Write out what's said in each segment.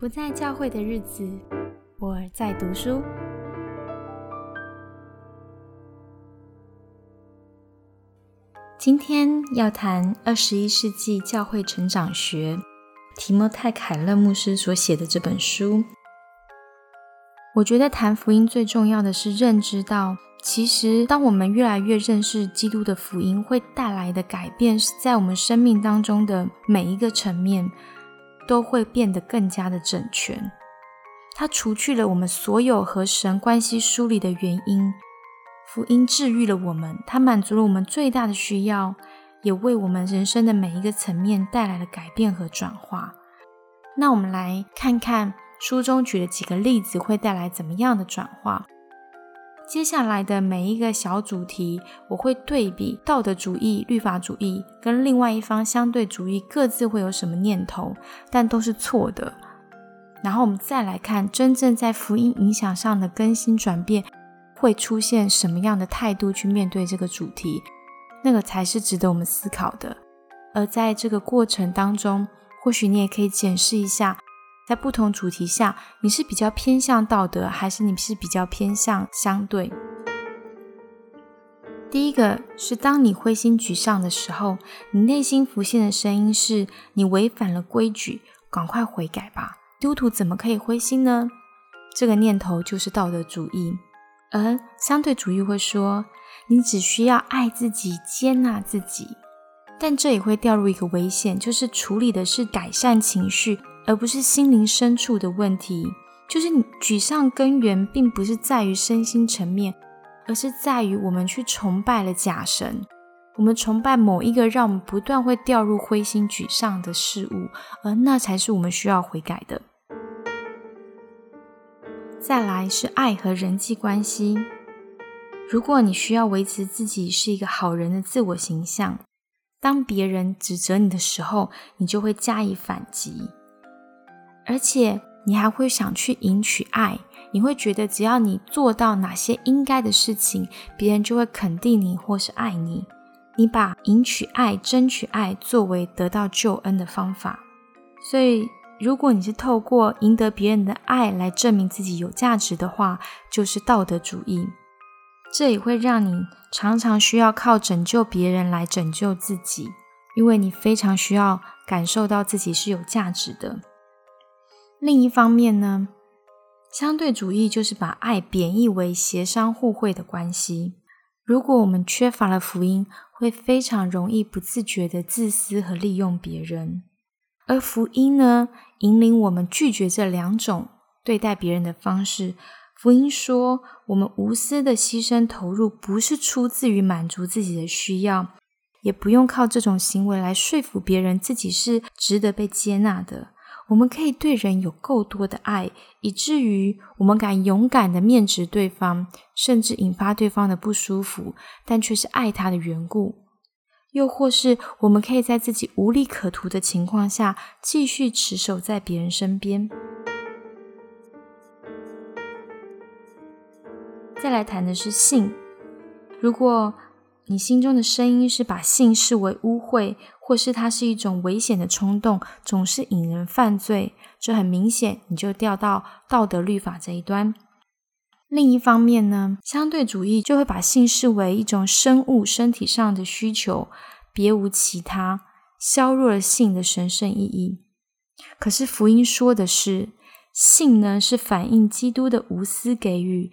不在教会的日子，我在读书。今天要谈二十一世纪教会成长学，提摩太·凯勒牧师所写的这本书。我觉得谈福音最重要的是认知到，其实当我们越来越认识基督的福音，会带来的改变是在我们生命当中的每一个层面。都会变得更加的整全。它除去了我们所有和神关系疏离的原因，福音治愈了我们，它满足了我们最大的需要，也为我们人生的每一个层面带来了改变和转化。那我们来看看书中举的几个例子，会带来怎么样的转化？接下来的每一个小主题，我会对比道德主义、律法主义跟另外一方相对主义各自会有什么念头，但都是错的。然后我们再来看真正在福音影响上的更新转变，会出现什么样的态度去面对这个主题，那个才是值得我们思考的。而在这个过程当中，或许你也可以检视一下。在不同主题下，你是比较偏向道德，还是你是比较偏向相对？第一个是，当你灰心沮丧的时候，你内心浮现的声音是：你违反了规矩，赶快悔改吧！基督徒怎么可以灰心呢？这个念头就是道德主义，而相对主义会说：你只需要爱自己，接纳自己。但这也会掉入一个危险，就是处理的是改善情绪。而不是心灵深处的问题，就是你沮丧根源并不是在于身心层面，而是在于我们去崇拜了假神，我们崇拜某一个让我们不断会掉入灰心沮丧的事物，而那才是我们需要悔改的。再来是爱和人际关系，如果你需要维持自己是一个好人的自我形象，当别人指责你的时候，你就会加以反击。而且你还会想去赢取爱，你会觉得只要你做到哪些应该的事情，别人就会肯定你或是爱你。你把赢取爱、争取爱作为得到救恩的方法。所以，如果你是透过赢得别人的爱来证明自己有价值的话，就是道德主义。这也会让你常常需要靠拯救别人来拯救自己，因为你非常需要感受到自己是有价值的。另一方面呢，相对主义就是把爱贬义为协商互惠的关系。如果我们缺乏了福音，会非常容易不自觉的自私和利用别人。而福音呢，引领我们拒绝这两种对待别人的方式。福音说，我们无私的牺牲投入，不是出自于满足自己的需要，也不用靠这种行为来说服别人自己是值得被接纳的。我们可以对人有够多的爱，以至于我们敢勇敢的面直对方，甚至引发对方的不舒服，但却是爱他的缘故。又或是我们可以在自己无利可图的情况下，继续持守在别人身边。再来谈的是性，如果你心中的声音是把性视为污秽。或是它是一种危险的冲动，总是引人犯罪，这很明显，你就掉到道德律法这一端。另一方面呢，相对主义就会把性视为一种生物身体上的需求，别无其他，削弱了性的神圣意义。可是福音说的是，性呢是反映基督的无私给予，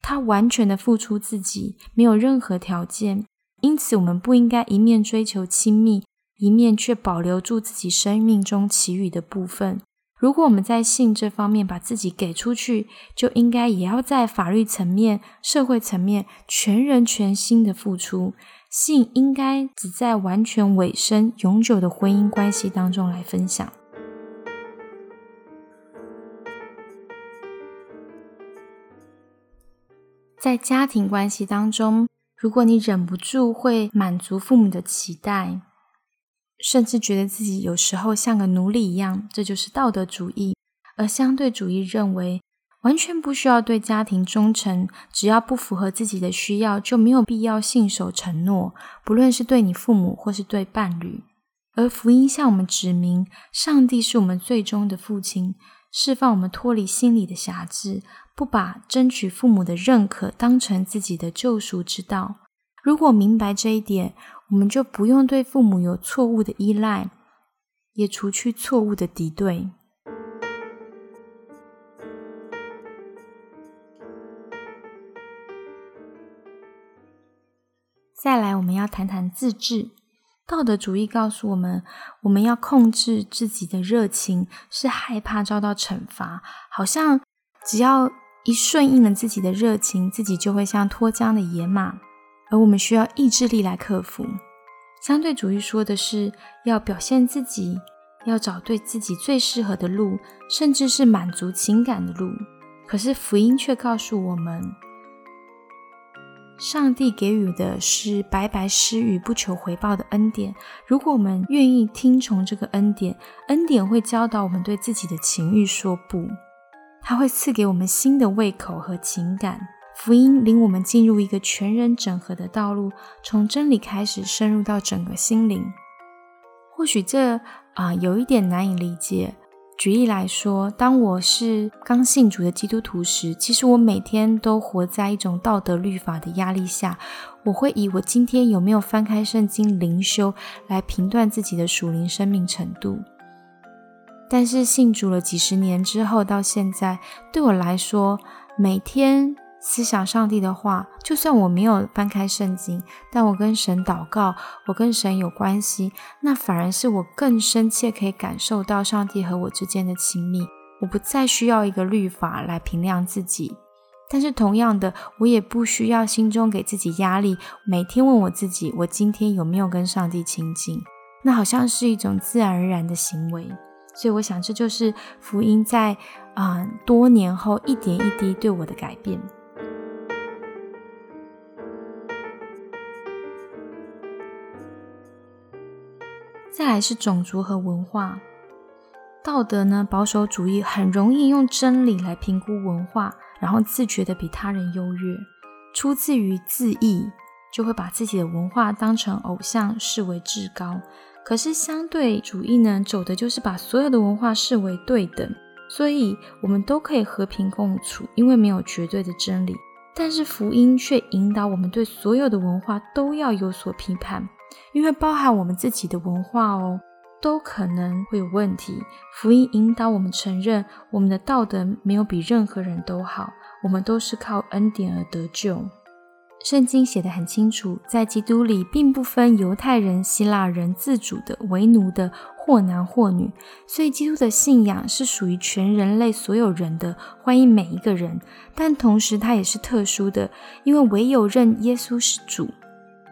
他完全的付出自己，没有任何条件。因此，我们不应该一面追求亲密，一面却保留住自己生命中其余的部分。如果我们在性这方面把自己给出去，就应该也要在法律层面、社会层面全人全心的付出。性应该只在完全委身、永久的婚姻关系当中来分享。在家庭关系当中。如果你忍不住会满足父母的期待，甚至觉得自己有时候像个奴隶一样，这就是道德主义。而相对主义认为，完全不需要对家庭忠诚，只要不符合自己的需要，就没有必要信守承诺，不论是对你父母或是对伴侣。而福音向我们指明，上帝是我们最终的父亲，释放我们脱离心理的辖制，不把争取父母的认可当成自己的救赎之道。如果明白这一点，我们就不用对父母有错误的依赖，也除去错误的敌对。再来，我们要谈谈自治。道德主义告诉我们，我们要控制自己的热情，是害怕遭到惩罚。好像只要一顺应了自己的热情，自己就会像脱缰的野马，而我们需要意志力来克服。相对主义说的是要表现自己，要找对自己最适合的路，甚至是满足情感的路。可是福音却告诉我们。上帝给予的是白白施予、不求回报的恩典。如果我们愿意听从这个恩典，恩典会教导我们对自己的情欲说不，它会赐给我们新的胃口和情感。福音领我们进入一个全人整合的道路，从真理开始，深入到整个心灵。或许这啊有一点难以理解。举例来说，当我是刚信主的基督徒时，其实我每天都活在一种道德律法的压力下。我会以我今天有没有翻开圣经灵修来评断自己的属灵生命程度。但是信主了几十年之后，到现在对我来说，每天。思想上帝的话，就算我没有翻开圣经，但我跟神祷告，我跟神有关系，那反而是我更深切可以感受到上帝和我之间的亲密。我不再需要一个律法来评量自己，但是同样的，我也不需要心中给自己压力，每天问我自己，我今天有没有跟上帝亲近？那好像是一种自然而然的行为。所以我想，这就是福音在啊多年后一点一滴对我的改变。再来是种族和文化道德呢？保守主义很容易用真理来评估文化，然后自觉的比他人优越，出自于自义，就会把自己的文化当成偶像，视为至高。可是相对主义呢，走的就是把所有的文化视为对等，所以我们都可以和平共处，因为没有绝对的真理。但是福音却引导我们对所有的文化都要有所批判。因为包含我们自己的文化哦，都可能会有问题。福音引导我们承认，我们的道德没有比任何人都好，我们都是靠恩典而得救。圣经写得很清楚，在基督里并不分犹太人、希腊人、自主的、为奴的，或男或女。所以，基督的信仰是属于全人类所有人的，欢迎每一个人。但同时，它也是特殊的，因为唯有认耶稣是主。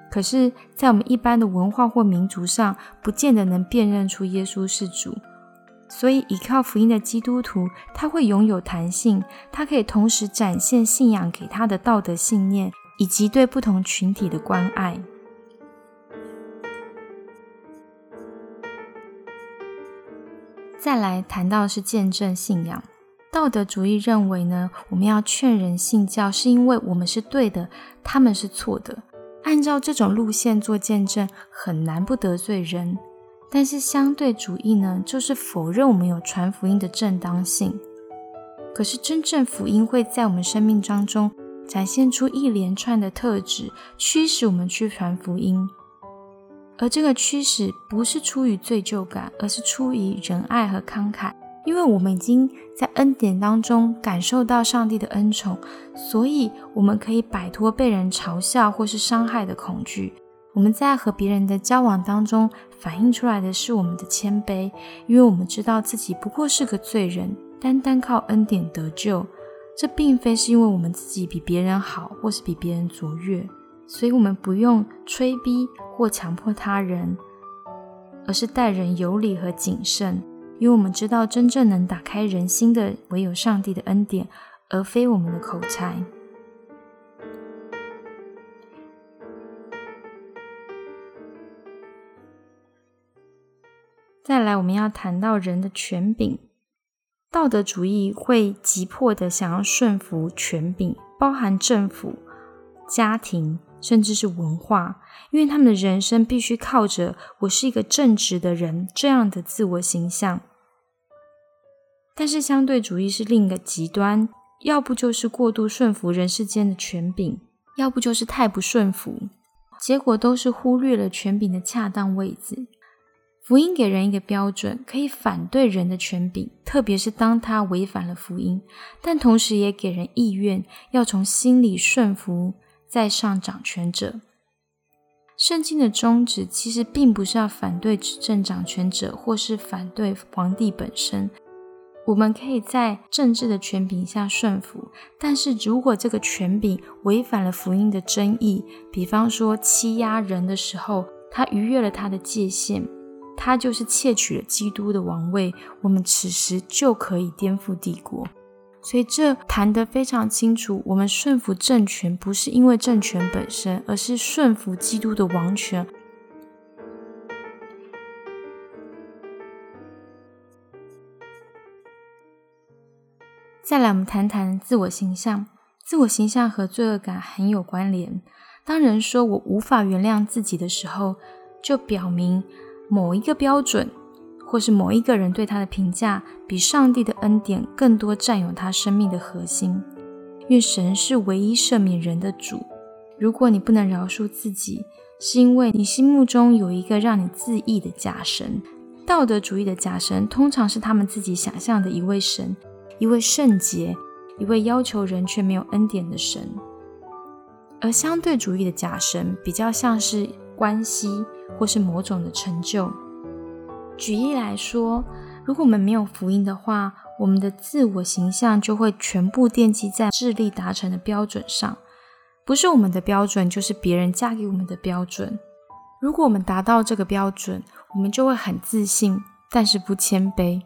可是，在我们一般的文化或民族上，不见得能辨认出耶稣是主。所以，依靠福音的基督徒，他会拥有弹性，他可以同时展现信仰给他的道德信念，以及对不同群体的关爱。再来谈到是见证信仰，道德主义认为呢，我们要劝人信教，是因为我们是对的，他们是错的。按照这种路线做见证，很难不得罪人。但是相对主义呢，就是否认我们有传福音的正当性。可是真正福音会在我们生命当中展现出一连串的特质，驱使我们去传福音。而这个驱使不是出于罪疚感，而是出于仁爱和慷慨。因为我们已经在恩典当中感受到上帝的恩宠，所以我们可以摆脱被人嘲笑或是伤害的恐惧。我们在和别人的交往当中反映出来的是我们的谦卑，因为我们知道自己不过是个罪人，单单靠恩典得救。这并非是因为我们自己比别人好，或是比别人卓越，所以我们不用吹逼或强迫他人，而是待人有礼和谨慎。因为我们知道，真正能打开人心的，唯有上帝的恩典，而非我们的口才。再来，我们要谈到人的权柄。道德主义会急迫的想要顺服权柄，包含政府、家庭、甚至是文化，因为他们的人生必须靠着“我是一个正直的人”这样的自我形象。但是相对主义是另一个极端，要不就是过度顺服人世间的权柄，要不就是太不顺服，结果都是忽略了权柄的恰当位置。福音给人一个标准，可以反对人的权柄，特别是当他违反了福音，但同时也给人意愿，要从心里顺服在上掌权者。圣经的宗旨其实并不是要反对执政掌权者，或是反对皇帝本身。我们可以在政治的权柄下顺服，但是如果这个权柄违反了福音的真意，比方说欺压人的时候，他逾越了他的界限。他就是窃取了基督的王位，我们此时就可以颠覆帝国。所以这谈得非常清楚，我们顺服政权不是因为政权本身，而是顺服基督的王权。再来，我们谈谈自我形象。自我形象和罪恶感很有关联。当人说我无法原谅自己的时候，就表明。某一个标准，或是某一个人对他的评价，比上帝的恩典更多占有他生命的核心。因为神是唯一赦免人的主。如果你不能饶恕自己，是因为你心目中有一个让你自义的假神。道德主义的假神，通常是他们自己想象的一位神，一位圣洁，一位要求人却没有恩典的神。而相对主义的假神，比较像是关系。或是某种的成就。举例来说，如果我们没有福音的话，我们的自我形象就会全部奠基在智力达成的标准上，不是我们的标准，就是别人嫁给我们的标准。如果我们达到这个标准，我们就会很自信，但是不谦卑；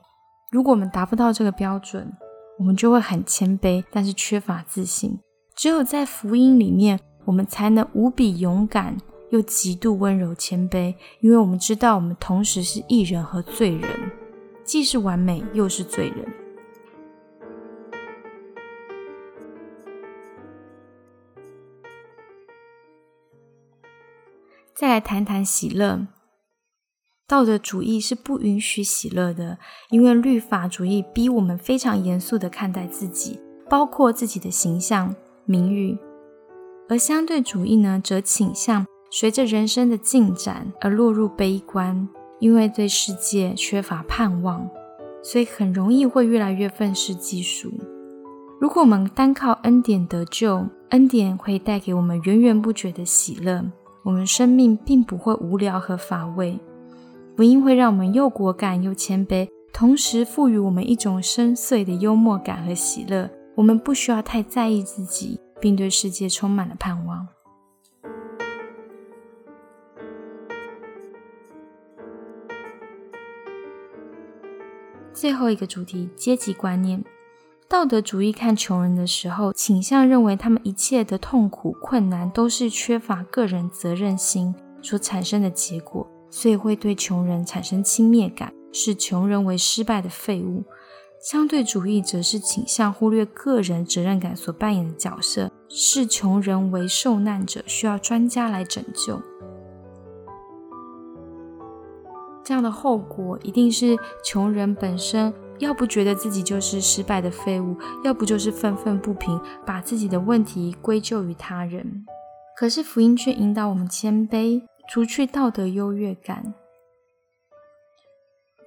如果我们达不到这个标准，我们就会很谦卑，但是缺乏自信。只有在福音里面，我们才能无比勇敢。又极度温柔谦卑，因为我们知道我们同时是艺人和罪人，既是完美又是罪人。再来谈谈喜乐，道德主义是不允许喜乐的，因为律法主义逼我们非常严肃的看待自己，包括自己的形象、名誉，而相对主义呢，则倾向。随着人生的进展而落入悲观，因为对世界缺乏盼望，所以很容易会越来越愤世嫉俗。如果我们单靠恩典得救，恩典会带给我们源源不绝的喜乐，我们生命并不会无聊和乏味。福音会让我们又果敢又谦卑，同时赋予我们一种深邃的幽默感和喜乐。我们不需要太在意自己，并对世界充满了盼望。最后一个主题：阶级观念。道德主义看穷人的时候，倾向认为他们一切的痛苦、困难都是缺乏个人责任心所产生的结果，所以会对穷人产生轻蔑感，视穷人为失败的废物。相对主义则是倾向忽略个人责任感所扮演的角色，视穷人为受难者，需要专家来拯救。这样的后果一定是穷人本身，要不觉得自己就是失败的废物，要不就是愤愤不平，把自己的问题归咎于他人。可是福音却引导我们谦卑，除去道德优越感，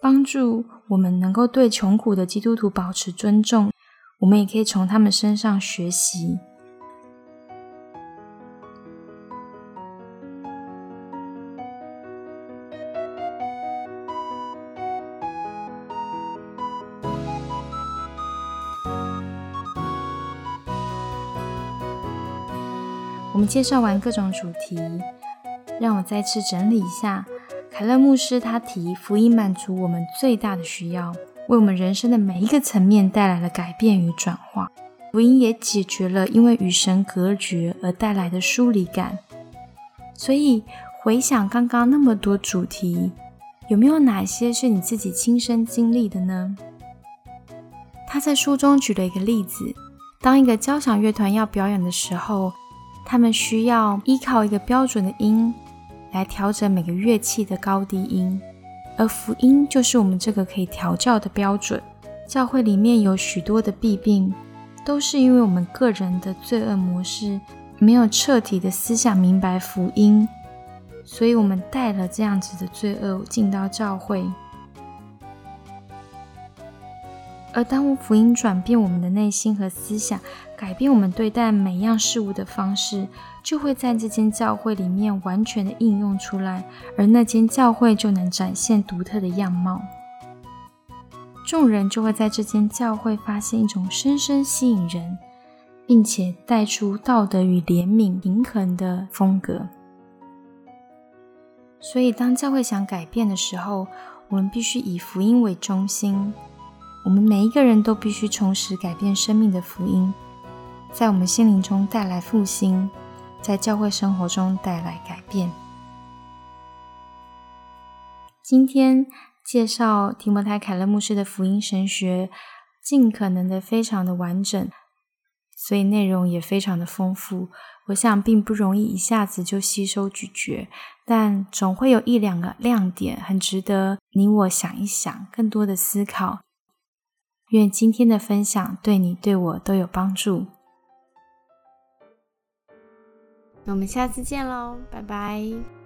帮助我们能够对穷苦的基督徒保持尊重。我们也可以从他们身上学习。我们介绍完各种主题，让我再次整理一下。凯勒牧师他提福音满足我们最大的需要，为我们人生的每一个层面带来了改变与转化。福音也解决了因为与神隔绝而带来的疏离感。所以回想刚刚那么多主题，有没有哪些是你自己亲身经历的呢？他在书中举了一个例子：当一个交响乐团要表演的时候。他们需要依靠一个标准的音来调整每个乐器的高低音，而福音就是我们这个可以调教的标准。教会里面有许多的弊病，都是因为我们个人的罪恶模式没有彻底的思想明白福音，所以我们带了这样子的罪恶进到教会。而当福音转变我们的内心和思想，改变我们对待每样事物的方式，就会在这间教会里面完全的应用出来，而那间教会就能展现独特的样貌。众人就会在这间教会发现一种深深吸引人，并且带出道德与怜悯平衡的风格。所以，当教会想改变的时候，我们必须以福音为中心。我们每一个人都必须重拾改变生命的福音，在我们心灵中带来复兴，在教会生活中带来改变。今天介绍提摩太·凯勒牧师的福音神学，尽可能的非常的完整，所以内容也非常的丰富。我想并不容易一下子就吸收咀嚼，但总会有一两个亮点，很值得你我想一想，更多的思考。愿今天的分享对你、对我都有帮助。那我们下次见喽，拜拜。